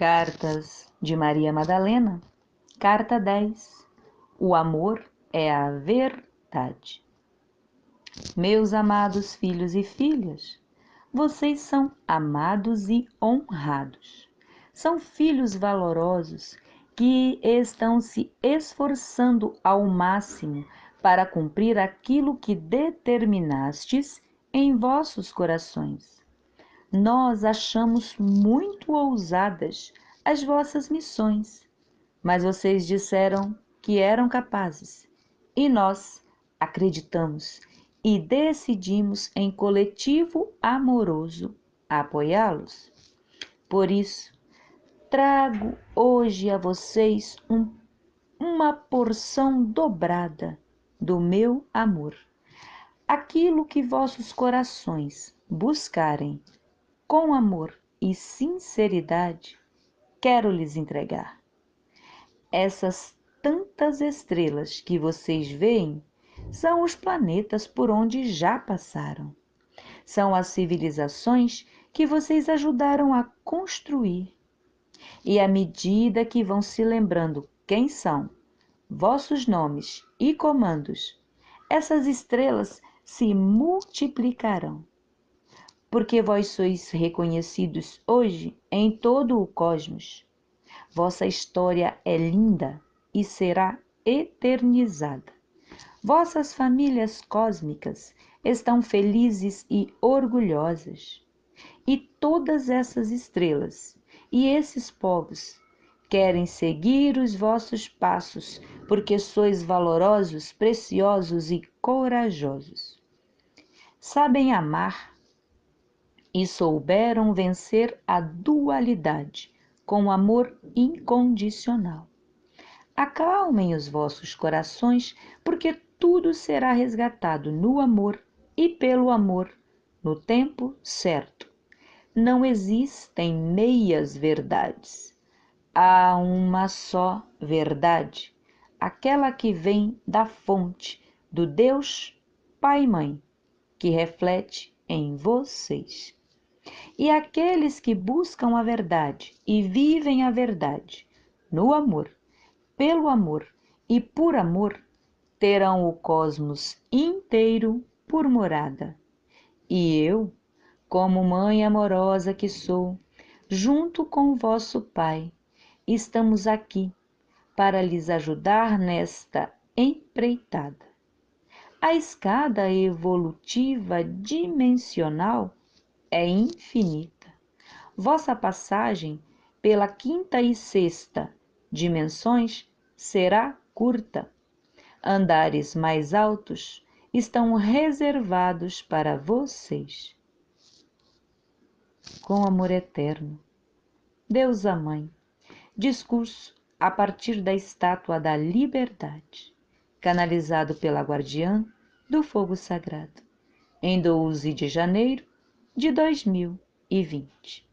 Cartas de Maria Madalena, Carta 10 O amor é a verdade. Meus amados filhos e filhas, vocês são amados e honrados. São filhos valorosos que estão se esforçando ao máximo para cumprir aquilo que determinastes em vossos corações nós achamos muito ousadas as vossas missões, mas vocês disseram que eram capazes e nós acreditamos e decidimos em coletivo amoroso apoiá-los. Por isso, trago hoje a vocês um, uma porção dobrada do meu amor. Aquilo que vossos corações buscarem com amor e sinceridade, quero lhes entregar. Essas tantas estrelas que vocês veem são os planetas por onde já passaram. São as civilizações que vocês ajudaram a construir. E à medida que vão se lembrando quem são, vossos nomes e comandos, essas estrelas se multiplicarão porque vós sois reconhecidos hoje em todo o cosmos. Vossa história é linda e será eternizada. Vossas famílias cósmicas estão felizes e orgulhosas. E todas essas estrelas e esses povos querem seguir os vossos passos, porque sois valorosos, preciosos e corajosos. Sabem amar e souberam vencer a dualidade com amor incondicional. Acalmem os vossos corações, porque tudo será resgatado no amor e pelo amor, no tempo certo. Não existem meias verdades. Há uma só verdade, aquela que vem da fonte do Deus Pai e Mãe, que reflete em vocês. E aqueles que buscam a verdade e vivem a verdade no amor, pelo amor e por amor, terão o cosmos inteiro por morada. E eu, como mãe amorosa que sou, junto com vosso Pai, estamos aqui para lhes ajudar nesta empreitada. A escada evolutiva dimensional é infinita. Vossa passagem pela quinta e sexta dimensões será curta. Andares mais altos estão reservados para vocês. Com amor eterno, Deus a Mãe, discurso a partir da estátua da liberdade, canalizado pela guardiã do fogo sagrado, em 12 de janeiro de dois mil e vinte.